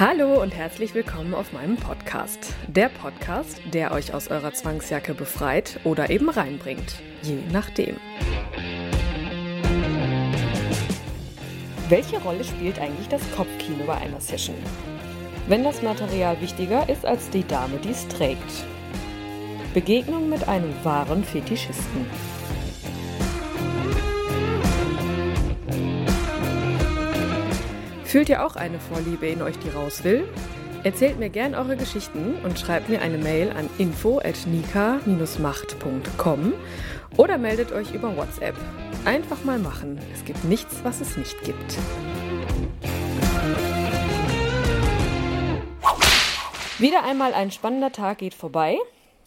Hallo und herzlich willkommen auf meinem Podcast. Der Podcast, der euch aus eurer Zwangsjacke befreit oder eben reinbringt, je nachdem. Welche Rolle spielt eigentlich das Kopfkino bei einer Session? Wenn das Material wichtiger ist als die Dame, die es trägt. Begegnung mit einem wahren Fetischisten. Fühlt ihr auch eine Vorliebe in euch, die raus will? Erzählt mir gern eure Geschichten und schreibt mir eine Mail an info@nika-macht.com oder meldet euch über WhatsApp. Einfach mal machen. Es gibt nichts, was es nicht gibt. Wieder einmal ein spannender Tag geht vorbei.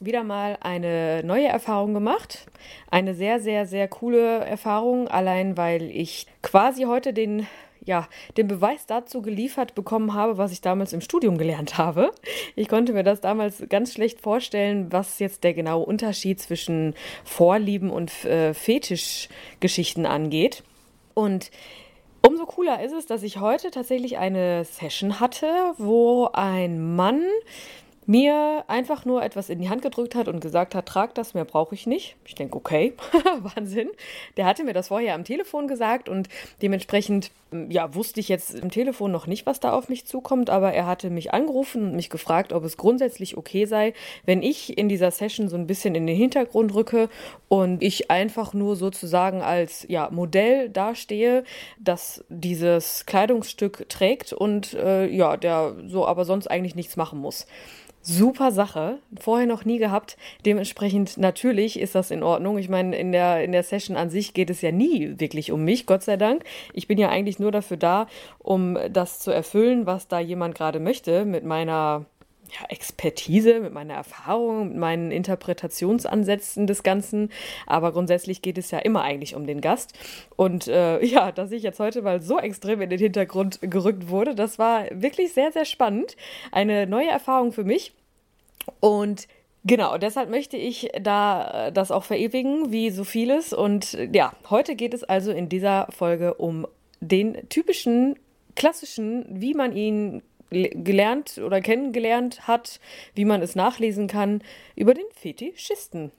Wieder mal eine neue Erfahrung gemacht. Eine sehr, sehr, sehr coole Erfahrung, allein weil ich quasi heute den ja, den Beweis dazu geliefert bekommen habe, was ich damals im Studium gelernt habe. Ich konnte mir das damals ganz schlecht vorstellen, was jetzt der genaue Unterschied zwischen Vorlieben und äh, Fetischgeschichten angeht. Und umso cooler ist es, dass ich heute tatsächlich eine Session hatte, wo ein Mann mir einfach nur etwas in die Hand gedrückt hat und gesagt hat, trag das, mehr brauche ich nicht. Ich denke, okay, Wahnsinn. Der hatte mir das vorher am Telefon gesagt und dementsprechend, ja, wusste ich jetzt im Telefon noch nicht, was da auf mich zukommt, aber er hatte mich angerufen und mich gefragt, ob es grundsätzlich okay sei, wenn ich in dieser Session so ein bisschen in den Hintergrund rücke und ich einfach nur sozusagen als, ja, Modell dastehe, das dieses Kleidungsstück trägt und, äh, ja, der so aber sonst eigentlich nichts machen muss. Super Sache. Vorher noch nie gehabt. Dementsprechend natürlich ist das in Ordnung. Ich meine, in der, in der Session an sich geht es ja nie wirklich um mich, Gott sei Dank. Ich bin ja eigentlich nur dafür da, um das zu erfüllen, was da jemand gerade möchte, mit meiner ja, Expertise, mit meiner Erfahrung, mit meinen Interpretationsansätzen des Ganzen. Aber grundsätzlich geht es ja immer eigentlich um den Gast. Und äh, ja, dass ich jetzt heute mal so extrem in den Hintergrund gerückt wurde, das war wirklich sehr, sehr spannend. Eine neue Erfahrung für mich. Und Genau, deshalb möchte ich da äh, das auch verewigen, wie so vieles. Und ja, heute geht es also in dieser Folge um den typischen, klassischen, wie man ihn gelernt oder kennengelernt hat, wie man es nachlesen kann, über den Fetischisten.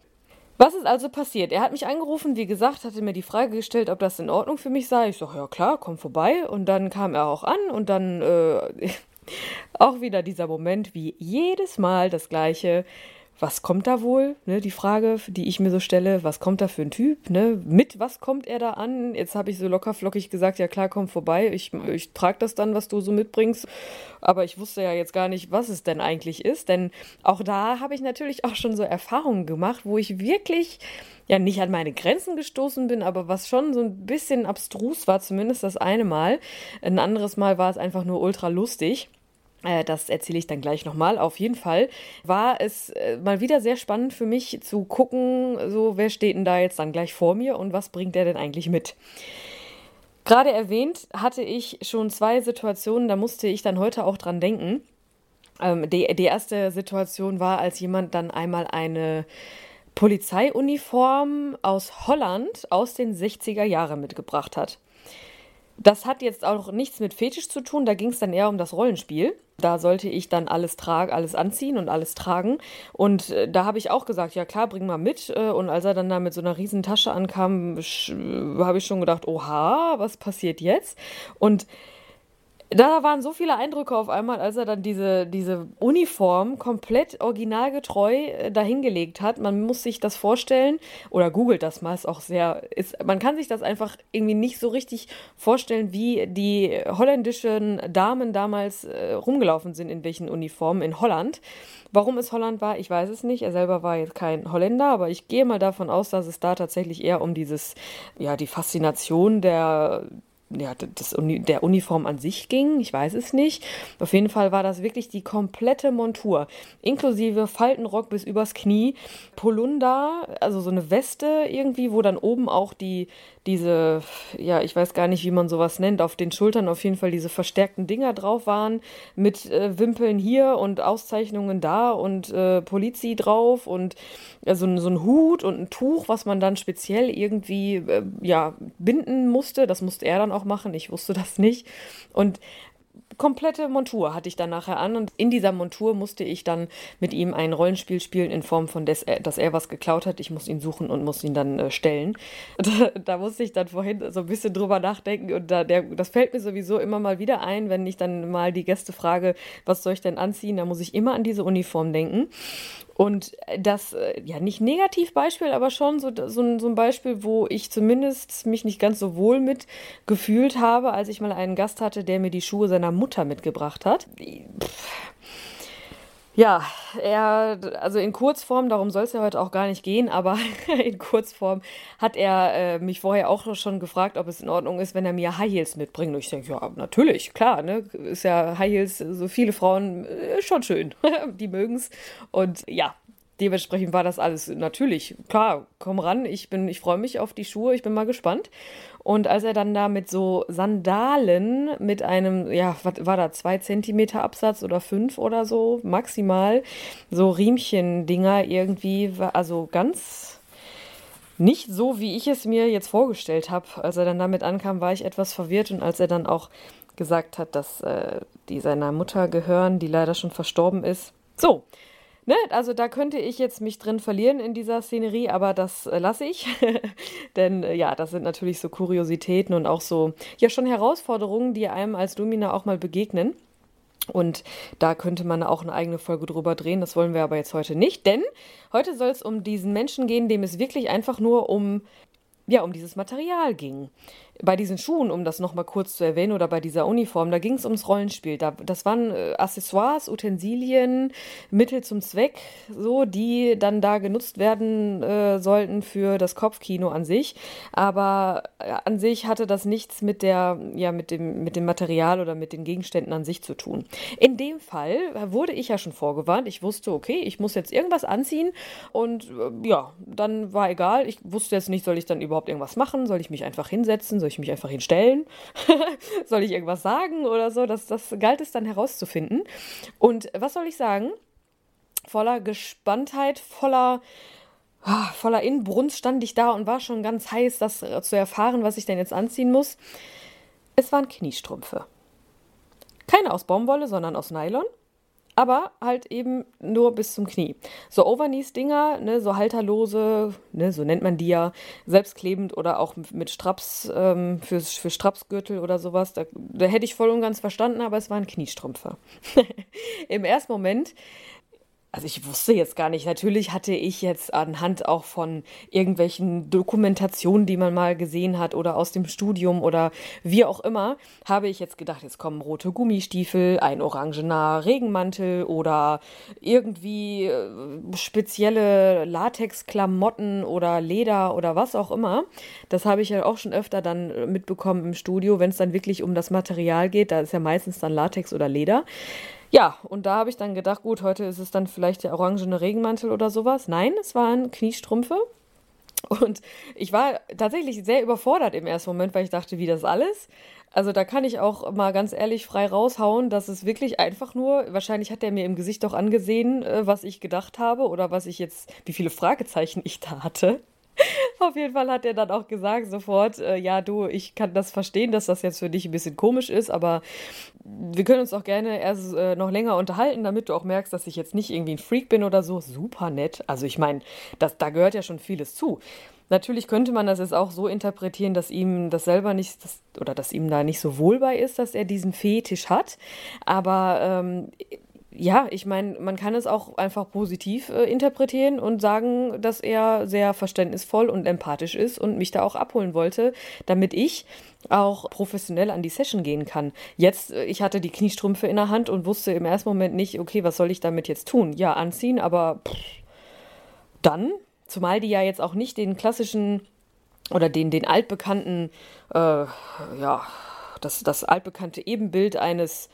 Was ist also passiert? Er hat mich angerufen, wie gesagt, hatte mir die Frage gestellt, ob das in Ordnung für mich sei. Ich sage, ja klar, komm vorbei. Und dann kam er auch an und dann äh, auch wieder dieser Moment, wie jedes Mal das gleiche was kommt da wohl? Ne, die Frage, die ich mir so stelle, was kommt da für ein Typ? Ne? Mit was kommt er da an? Jetzt habe ich so locker flockig gesagt, ja klar, komm vorbei, ich, ich trage das dann, was du so mitbringst. Aber ich wusste ja jetzt gar nicht, was es denn eigentlich ist. Denn auch da habe ich natürlich auch schon so Erfahrungen gemacht, wo ich wirklich ja nicht an meine Grenzen gestoßen bin, aber was schon so ein bisschen abstrus war, zumindest das eine Mal. Ein anderes Mal war es einfach nur ultra lustig. Äh, das erzähle ich dann gleich nochmal. Auf jeden Fall war es äh, mal wieder sehr spannend für mich zu gucken, so wer steht denn da jetzt dann gleich vor mir und was bringt er denn eigentlich mit. Gerade erwähnt hatte ich schon zwei Situationen, da musste ich dann heute auch dran denken. Ähm, die, die erste Situation war, als jemand dann einmal eine Polizeiuniform aus Holland aus den 60er Jahren mitgebracht hat. Das hat jetzt auch nichts mit Fetisch zu tun, da ging es dann eher um das Rollenspiel. Da sollte ich dann alles tragen, alles anziehen und alles tragen. Und äh, da habe ich auch gesagt, ja klar, bring mal mit. Äh, und als er dann da mit so einer riesen Tasche ankam, habe ich schon gedacht, oha, was passiert jetzt? Und da waren so viele Eindrücke auf einmal, als er dann diese, diese Uniform komplett originalgetreu äh, dahingelegt hat. Man muss sich das vorstellen, oder googelt das mal, ist auch sehr, ist, man kann sich das einfach irgendwie nicht so richtig vorstellen, wie die holländischen Damen damals äh, rumgelaufen sind, in welchen Uniformen in Holland. Warum es Holland war, ich weiß es nicht. Er selber war jetzt kein Holländer, aber ich gehe mal davon aus, dass es da tatsächlich eher um dieses, ja, die Faszination der ja, das, der Uniform an sich ging. Ich weiß es nicht. Auf jeden Fall war das wirklich die komplette Montur, inklusive Faltenrock bis übers Knie, Polunder, also so eine Weste irgendwie, wo dann oben auch die, diese, ja, ich weiß gar nicht, wie man sowas nennt, auf den Schultern auf jeden Fall diese verstärkten Dinger drauf waren, mit äh, Wimpeln hier und Auszeichnungen da und äh, Polizi drauf und äh, so, so ein Hut und ein Tuch, was man dann speziell irgendwie, äh, ja, binden musste. Das musste er dann auch machen. Ich wusste das nicht. Und komplette Montur hatte ich dann nachher an und in dieser Montur musste ich dann mit ihm ein Rollenspiel spielen in Form von, des, dass er was geklaut hat. Ich muss ihn suchen und muss ihn dann äh, stellen. Da, da, musste ich dann vorhin so ein bisschen drüber nachdenken und da, der, das fällt mir sowieso immer mal wieder ein, wenn ich dann mal die Gäste frage, was soll ich denn anziehen, da muss ich immer an diese Uniform denken. Und das, äh, ja, nicht Negativbeispiel, aber schon so, so, ein, so ein Beispiel, wo ich zumindest mich nicht ganz so wohl mit gefühlt habe, als ich mal einen Gast hatte, der mir die Schuhe seiner Mutter mitgebracht hat. Pff ja, er, also in Kurzform, darum soll es ja heute auch gar nicht gehen, aber in Kurzform hat er äh, mich vorher auch schon gefragt, ob es in Ordnung ist, wenn er mir High Heels mitbringt. Und ich denke, ja, natürlich, klar, ne? Ist ja High Heels, so viele Frauen, äh, schon schön. Die mögen es. Und ja, dementsprechend war das alles natürlich, klar, komm ran, ich ich freue mich auf die Schuhe, ich bin mal gespannt. Und als er dann da mit so Sandalen mit einem, ja, was war da, zwei Zentimeter Absatz oder fünf oder so, maximal, so Riemchen-Dinger irgendwie, also ganz nicht so, wie ich es mir jetzt vorgestellt habe. Als er dann damit ankam, war ich etwas verwirrt und als er dann auch gesagt hat, dass äh, die seiner Mutter gehören, die leider schon verstorben ist. So, Ne, also da könnte ich jetzt mich drin verlieren in dieser Szenerie, aber das äh, lasse ich. Denn äh, ja, das sind natürlich so Kuriositäten und auch so, ja, schon Herausforderungen, die einem als Domina auch mal begegnen. Und da könnte man auch eine eigene Folge drüber drehen. Das wollen wir aber jetzt heute nicht, denn heute soll es um diesen Menschen gehen, dem es wirklich einfach nur um ja, um dieses Material ging. Bei diesen Schuhen, um das nochmal kurz zu erwähnen, oder bei dieser Uniform, da ging es ums Rollenspiel. Da, das waren äh, Accessoires, Utensilien, Mittel zum Zweck, so, die dann da genutzt werden äh, sollten für das Kopfkino an sich. Aber äh, an sich hatte das nichts mit der, ja, mit dem, mit dem Material oder mit den Gegenständen an sich zu tun. In dem Fall wurde ich ja schon vorgewarnt. Ich wusste, okay, ich muss jetzt irgendwas anziehen und äh, ja, dann war egal. Ich wusste jetzt nicht, soll ich dann über überhaupt irgendwas machen? Soll ich mich einfach hinsetzen? Soll ich mich einfach hinstellen? soll ich irgendwas sagen oder so? Das, das galt es dann herauszufinden. Und was soll ich sagen? Voller Gespanntheit, voller ah, voller Inbrunst stand ich da und war schon ganz heiß, das zu erfahren, was ich denn jetzt anziehen muss. Es waren Kniestrümpfe. Keine aus Baumwolle, sondern aus Nylon aber halt eben nur bis zum Knie. So Overknees-Dinger, ne, so halterlose, ne, so nennt man die ja, selbstklebend oder auch mit Straps, ähm, für, für Strapsgürtel oder sowas. Da, da hätte ich voll und ganz verstanden, aber es waren Kniestrümpfe. Im ersten Moment also ich wusste jetzt gar nicht, natürlich hatte ich jetzt anhand auch von irgendwelchen Dokumentationen, die man mal gesehen hat oder aus dem Studium oder wie auch immer, habe ich jetzt gedacht, jetzt kommen rote Gummistiefel, ein orangener Regenmantel oder irgendwie äh, spezielle Latexklamotten oder Leder oder was auch immer. Das habe ich ja auch schon öfter dann mitbekommen im Studio, wenn es dann wirklich um das Material geht, da ist ja meistens dann Latex oder Leder. Ja, und da habe ich dann gedacht, gut, heute ist es dann vielleicht der orangene Regenmantel oder sowas. Nein, es waren Kniestrümpfe. Und ich war tatsächlich sehr überfordert im ersten Moment, weil ich dachte, wie das alles? Also da kann ich auch mal ganz ehrlich frei raushauen, dass es wirklich einfach nur, wahrscheinlich hat er mir im Gesicht auch angesehen, äh, was ich gedacht habe oder was ich jetzt, wie viele Fragezeichen ich da hatte. Auf jeden Fall hat er dann auch gesagt sofort, äh, ja du, ich kann das verstehen, dass das jetzt für dich ein bisschen komisch ist, aber wir können uns auch gerne erst äh, noch länger unterhalten, damit du auch merkst, dass ich jetzt nicht irgendwie ein Freak bin oder so. Super nett. Also ich meine, da gehört ja schon vieles zu. Natürlich könnte man das jetzt auch so interpretieren, dass ihm das selber nicht, das, oder dass ihm da nicht so wohl bei ist, dass er diesen Fetisch hat. Aber ähm, ja, ich meine, man kann es auch einfach positiv äh, interpretieren und sagen, dass er sehr verständnisvoll und empathisch ist und mich da auch abholen wollte, damit ich auch professionell an die Session gehen kann. Jetzt, äh, ich hatte die Kniestrümpfe in der Hand und wusste im ersten Moment nicht, okay, was soll ich damit jetzt tun? Ja, anziehen, aber pff, dann, zumal die ja jetzt auch nicht den klassischen oder den, den altbekannten, äh, ja, das, das altbekannte Ebenbild eines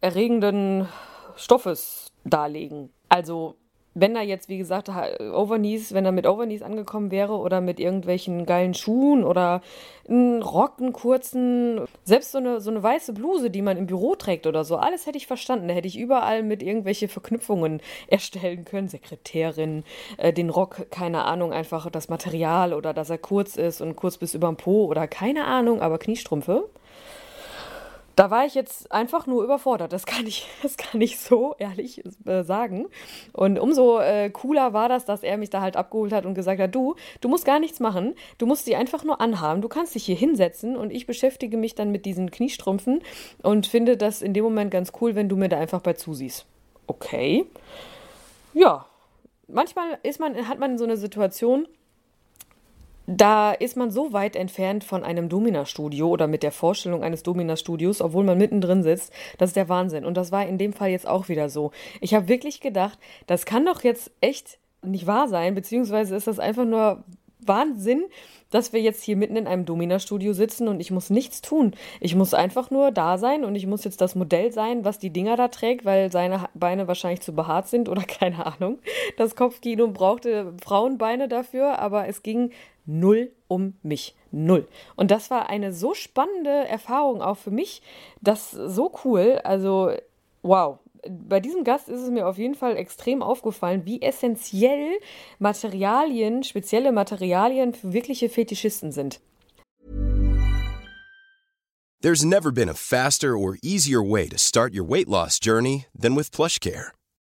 sexerregenden Stoffes darlegen. Also wenn er jetzt, wie gesagt, Overknees, wenn er mit Overknees angekommen wäre oder mit irgendwelchen geilen Schuhen oder einen Rock, einen kurzen, selbst so eine, so eine weiße Bluse, die man im Büro trägt oder so, alles hätte ich verstanden. Da hätte ich überall mit irgendwelche Verknüpfungen erstellen können. Sekretärin, äh, den Rock, keine Ahnung, einfach das Material oder dass er kurz ist und kurz bis überm Po oder keine Ahnung, aber Kniestrümpfe da war ich jetzt einfach nur überfordert. Das kann ich, das kann ich so ehrlich äh, sagen. Und umso äh, cooler war das, dass er mich da halt abgeholt hat und gesagt hat, du, du musst gar nichts machen. Du musst sie einfach nur anhaben. Du kannst dich hier hinsetzen und ich beschäftige mich dann mit diesen Kniestrümpfen und finde das in dem Moment ganz cool, wenn du mir da einfach bei zusiehst. Okay. Ja. Manchmal ist man, hat man so eine Situation, da ist man so weit entfernt von einem Domina-Studio oder mit der Vorstellung eines Domina-Studios, obwohl man mittendrin sitzt. Das ist der Wahnsinn. Und das war in dem Fall jetzt auch wieder so. Ich habe wirklich gedacht, das kann doch jetzt echt nicht wahr sein, beziehungsweise ist das einfach nur Wahnsinn, dass wir jetzt hier mitten in einem Domina-Studio sitzen und ich muss nichts tun. Ich muss einfach nur da sein und ich muss jetzt das Modell sein, was die Dinger da trägt, weil seine Beine wahrscheinlich zu behaart sind oder keine Ahnung. Das Kopfkino brauchte Frauenbeine dafür, aber es ging null um mich. Null. Und das war eine so spannende Erfahrung auch für mich. Das so cool. Also, wow. Bei diesem Gast ist es mir auf jeden Fall extrem aufgefallen, wie essentiell Materialien, spezielle Materialien für wirkliche Fetischisten sind. There's never been a faster or easier way to start your weight loss journey than with PlushCare.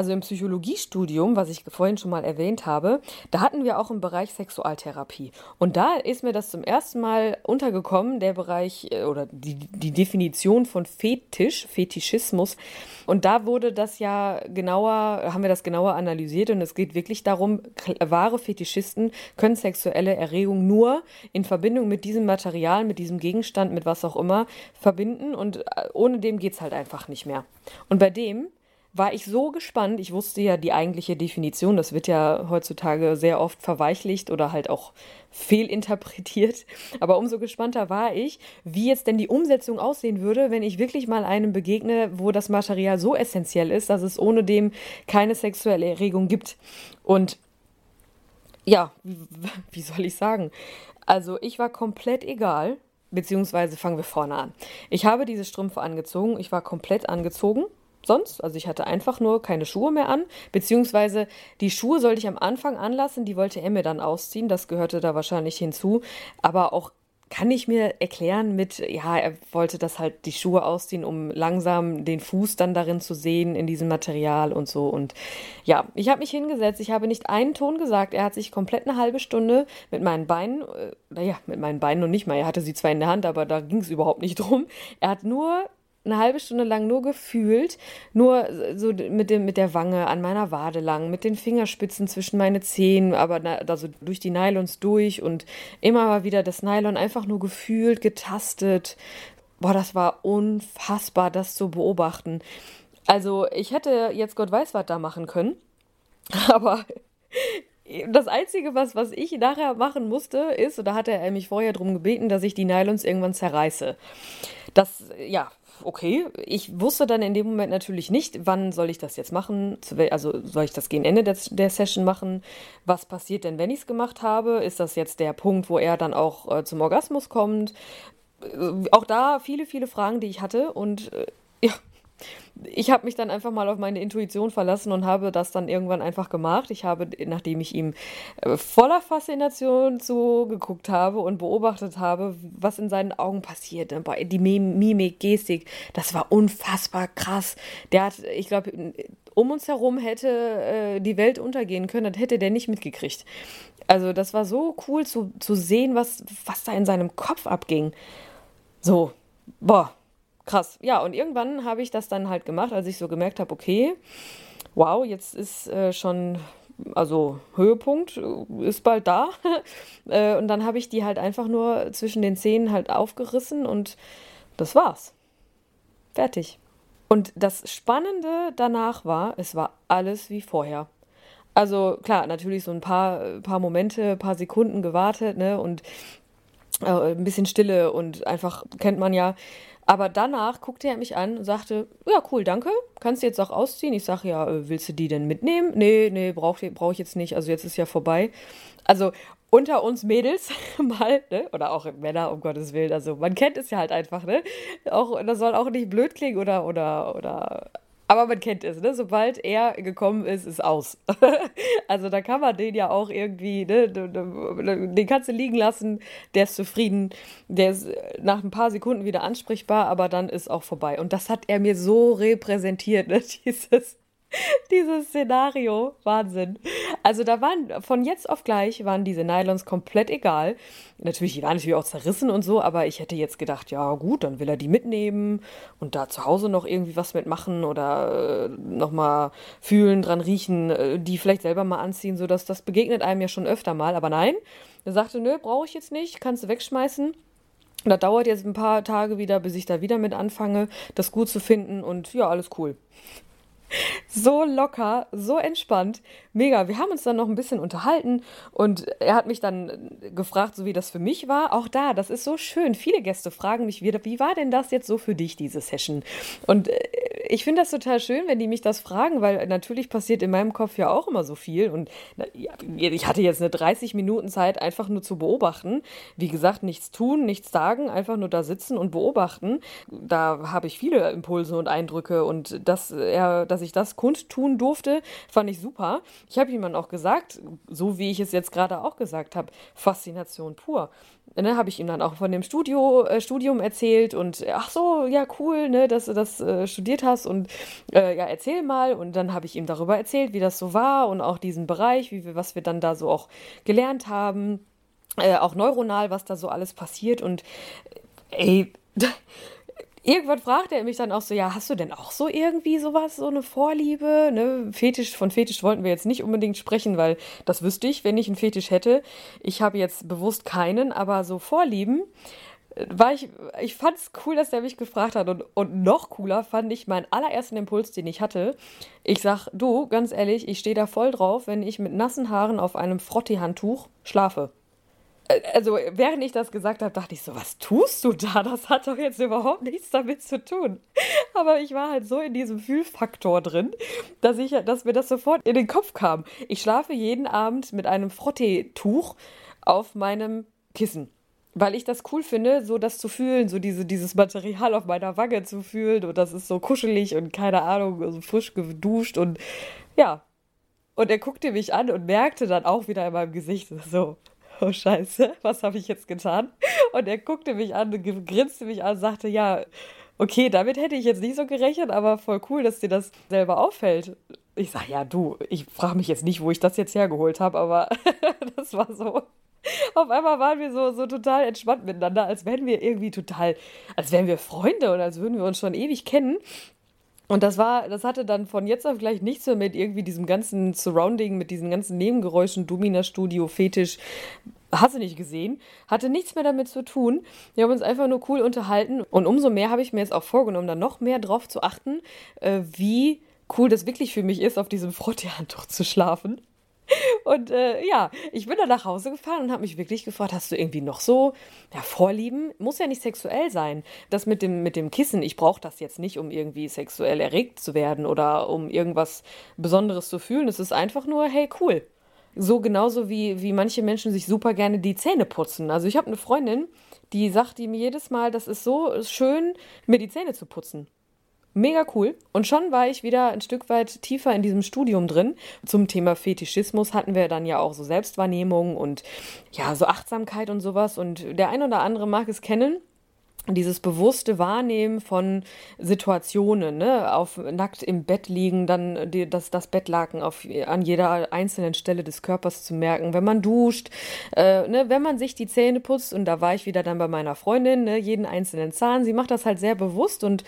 Also im Psychologiestudium, was ich vorhin schon mal erwähnt habe, da hatten wir auch einen Bereich Sexualtherapie. Und da ist mir das zum ersten Mal untergekommen, der Bereich äh, oder die, die Definition von Fetisch, Fetischismus. Und da wurde das ja genauer, haben wir das genauer analysiert und es geht wirklich darum, wahre Fetischisten können sexuelle Erregung nur in Verbindung mit diesem Material, mit diesem Gegenstand, mit was auch immer verbinden und äh, ohne dem geht es halt einfach nicht mehr. Und bei dem war ich so gespannt. Ich wusste ja die eigentliche Definition. Das wird ja heutzutage sehr oft verweichlicht oder halt auch fehlinterpretiert. Aber umso gespannter war ich, wie jetzt denn die Umsetzung aussehen würde, wenn ich wirklich mal einem begegne, wo das Material so essentiell ist, dass es ohne dem keine sexuelle Erregung gibt. Und ja, wie soll ich sagen? Also ich war komplett egal. Beziehungsweise fangen wir vorne an. Ich habe diese Strümpfe angezogen. Ich war komplett angezogen sonst. Also ich hatte einfach nur keine Schuhe mehr an, beziehungsweise die Schuhe sollte ich am Anfang anlassen, die wollte er mir dann ausziehen, das gehörte da wahrscheinlich hinzu, aber auch kann ich mir erklären mit, ja, er wollte das halt die Schuhe ausziehen, um langsam den Fuß dann darin zu sehen, in diesem Material und so. Und ja, ich habe mich hingesetzt, ich habe nicht einen Ton gesagt. Er hat sich komplett eine halbe Stunde mit meinen Beinen, äh, naja, mit meinen Beinen und nicht mal, er hatte sie zwar in der Hand, aber da ging es überhaupt nicht drum. Er hat nur eine halbe Stunde lang nur gefühlt, nur so mit, dem, mit der Wange an meiner Wade lang, mit den Fingerspitzen zwischen meine Zehen, aber also durch die Nylons durch und immer mal wieder das Nylon einfach nur gefühlt, getastet. Boah, das war unfassbar, das zu beobachten. Also ich hätte jetzt Gott weiß was da machen können, aber das Einzige, was, was ich nachher machen musste, ist, oder hatte er mich vorher darum gebeten, dass ich die Nylons irgendwann zerreiße. Das, ja, okay. Ich wusste dann in dem Moment natürlich nicht, wann soll ich das jetzt machen? Also soll ich das gegen Ende der, der Session machen? Was passiert denn, wenn ich es gemacht habe? Ist das jetzt der Punkt, wo er dann auch äh, zum Orgasmus kommt? Äh, auch da viele, viele Fragen, die ich hatte. Und äh, ja, ich habe mich dann einfach mal auf meine Intuition verlassen und habe das dann irgendwann einfach gemacht. Ich habe, nachdem ich ihm äh, voller Faszination zugeguckt habe und beobachtet habe, was in seinen Augen passiert, die Mimik, Gestik, das war unfassbar krass. Der hat, ich glaube, um uns herum hätte äh, die Welt untergehen können, das hätte der nicht mitgekriegt. Also das war so cool zu, zu sehen, was, was da in seinem Kopf abging. So, boah, krass. Ja, und irgendwann habe ich das dann halt gemacht, als ich so gemerkt habe, okay, wow, jetzt ist äh, schon, also Höhepunkt äh, ist bald da. äh, und dann habe ich die halt einfach nur zwischen den Zähnen halt aufgerissen und das war's. Fertig. Und das Spannende danach war, es war alles wie vorher. Also klar, natürlich so ein paar, paar Momente, paar Sekunden gewartet, ne? Und äh, ein bisschen Stille und einfach kennt man ja. Aber danach guckte er mich an und sagte, ja, cool, danke. Kannst du jetzt auch ausziehen? Ich sage, ja, äh, willst du die denn mitnehmen? Nee, nee, brauche brauch ich jetzt nicht. Also jetzt ist ja vorbei. Also unter uns Mädels mal, ne? Oder auch Männer, um Gottes Willen. Also man kennt es ja halt einfach, ne? Auch, das soll auch nicht blöd klingen oder, oder, oder aber man kennt es, ne? Sobald er gekommen ist, ist aus. also da kann man den ja auch irgendwie, ne? Den kannst du liegen lassen, der ist zufrieden, der ist nach ein paar Sekunden wieder ansprechbar, aber dann ist auch vorbei. Und das hat er mir so repräsentiert, ne? Dieses, Dieses Szenario, Wahnsinn. Also da waren von jetzt auf gleich waren diese Nylons komplett egal. Natürlich, die waren natürlich auch zerrissen und so, aber ich hätte jetzt gedacht, ja gut, dann will er die mitnehmen und da zu Hause noch irgendwie was mitmachen oder äh, nochmal fühlen, dran riechen, äh, die vielleicht selber mal anziehen, so dass das begegnet einem ja schon öfter mal. Aber nein, er sagte, nö, brauche ich jetzt nicht, kannst du wegschmeißen. Das dauert jetzt ein paar Tage wieder, bis ich da wieder mit anfange, das gut zu finden und ja, alles cool so locker, so entspannt. Mega. Wir haben uns dann noch ein bisschen unterhalten und er hat mich dann gefragt, so wie das für mich war. Auch da, das ist so schön. Viele Gäste fragen mich wieder, wie war denn das jetzt so für dich, diese Session? Und äh, ich finde das total schön, wenn die mich das fragen, weil natürlich passiert in meinem Kopf ja auch immer so viel. Und ich hatte jetzt eine 30 Minuten Zeit, einfach nur zu beobachten. Wie gesagt, nichts tun, nichts sagen, einfach nur da sitzen und beobachten. Da habe ich viele Impulse und Eindrücke und dass er, dass ich das kundtun durfte, fand ich super. Ich habe dann auch gesagt, so wie ich es jetzt gerade auch gesagt habe, Faszination pur ne, habe ich ihm dann auch von dem Studio, äh, Studium erzählt und ach so, ja, cool, ne, dass du das äh, studiert hast und äh, ja, erzähl mal. Und dann habe ich ihm darüber erzählt, wie das so war und auch diesen Bereich, wie wir, was wir dann da so auch gelernt haben. Äh, auch neuronal, was da so alles passiert. Und ey, irgendwann fragte er mich dann auch so, ja, hast du denn auch so irgendwie sowas, so eine Vorliebe? Ne? Fetisch, von Fetisch wollten wir jetzt nicht unbedingt sprechen, weil das wüsste ich, wenn ich einen Fetisch hätte. Ich habe jetzt bewusst keinen, aber so Vorlieben äh, war ich, ich fand es cool, dass der mich gefragt hat und, und noch cooler fand ich meinen allerersten Impuls, den ich hatte. Ich sag, du, ganz ehrlich, ich stehe da voll drauf, wenn ich mit nassen Haaren auf einem Frotti-Handtuch schlafe also während ich das gesagt habe, dachte ich so, was tust du da? Das hat doch jetzt überhaupt nichts damit zu tun. Aber ich war halt so in diesem Fühlfaktor drin, dass, ich, dass mir das sofort in den Kopf kam. Ich schlafe jeden Abend mit einem Frotteetuch auf meinem Kissen. Weil ich das cool finde, so das zu fühlen, so diese, dieses Material auf meiner Wange zu fühlen und das ist so kuschelig und keine Ahnung, so frisch geduscht und ja. Und er guckte mich an und merkte dann auch wieder in meinem Gesicht so, oh Scheiße, was habe ich jetzt getan? Und er guckte mich an, grinste mich an, sagte, ja, okay, damit hätte ich jetzt nicht so gerechnet, aber voll cool, dass dir das selber auffällt. Ich sage, ja, du, ich frage mich jetzt nicht, wo ich das jetzt hergeholt habe, aber das war so. Auf einmal waren wir so, so total entspannt miteinander, als wären wir irgendwie total, als wären wir Freunde und als würden wir uns schon ewig kennen. Und das war, das hatte dann von jetzt auf gleich nichts mehr mit irgendwie diesem ganzen Surrounding, mit diesen ganzen Nebengeräuschen, Domina Studio, Fetisch, hast du nicht gesehen, hatte nichts mehr damit zu tun. Wir haben uns einfach nur cool unterhalten und umso mehr habe ich mir jetzt auch vorgenommen, da noch mehr drauf zu achten, äh, wie cool das wirklich für mich ist, auf diesem Frottee-Handtuch zu schlafen. Und äh, ja, ich bin dann nach Hause gefahren und habe mich wirklich gefragt, hast du irgendwie noch so ja, Vorlieben? Muss ja nicht sexuell sein. Das mit dem, mit dem Kissen, ich brauche das jetzt nicht, um irgendwie sexuell erregt zu werden oder um irgendwas Besonderes zu fühlen. Es ist einfach nur, hey, cool. So genauso wie, wie manche Menschen sich super gerne die Zähne putzen. Also ich habe eine Freundin, die sagt ihm jedes Mal, das ist so schön, mir die Zähne zu putzen. Mega cool. Und schon war ich wieder ein Stück weit tiefer in diesem Studium drin. Zum Thema Fetischismus hatten wir dann ja auch so Selbstwahrnehmung und ja, so Achtsamkeit und sowas. Und der ein oder andere mag es kennen. Dieses bewusste Wahrnehmen von Situationen, ne? auf nackt im Bett liegen, dann die, das, das Bettlaken auf, an jeder einzelnen Stelle des Körpers zu merken, wenn man duscht, äh, ne? wenn man sich die Zähne putzt und da war ich wieder dann bei meiner Freundin, ne? jeden einzelnen Zahn, sie macht das halt sehr bewusst und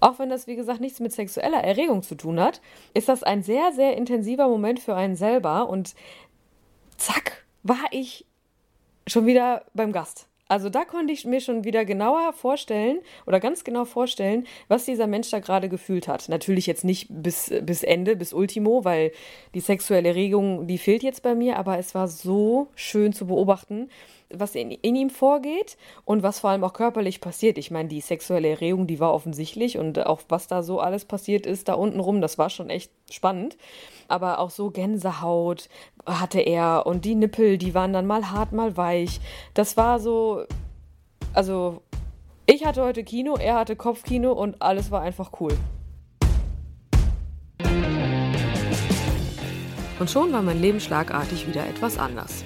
auch wenn das, wie gesagt, nichts mit sexueller Erregung zu tun hat, ist das ein sehr, sehr intensiver Moment für einen selber und zack, war ich schon wieder beim Gast. Also da konnte ich mir schon wieder genauer vorstellen oder ganz genau vorstellen, was dieser Mensch da gerade gefühlt hat. Natürlich jetzt nicht bis, bis Ende, bis Ultimo, weil die sexuelle Regung, die fehlt jetzt bei mir, aber es war so schön zu beobachten, was in, in ihm vorgeht und was vor allem auch körperlich passiert. Ich meine, die sexuelle Erregung, die war offensichtlich und auch was da so alles passiert ist, da unten rum, das war schon echt spannend. Aber auch so Gänsehaut hatte er und die Nippel, die waren dann mal hart, mal weich. Das war so, also ich hatte heute Kino, er hatte Kopfkino und alles war einfach cool. Und schon war mein Leben schlagartig wieder etwas anders.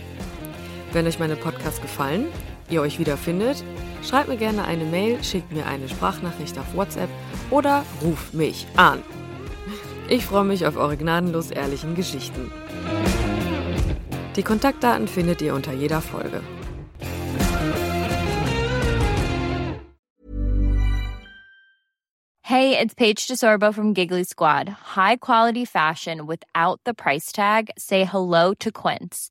Wenn euch meine Podcasts gefallen, ihr euch wiederfindet, schreibt mir gerne eine Mail, schickt mir eine Sprachnachricht auf WhatsApp oder ruft mich an. Ich freue mich auf eure gnadenlos ehrlichen Geschichten. Die Kontaktdaten findet ihr unter jeder Folge. Hey, it's Paige DeSorbo from Giggly Squad. High quality fashion without the price tag. Say hello to Quince.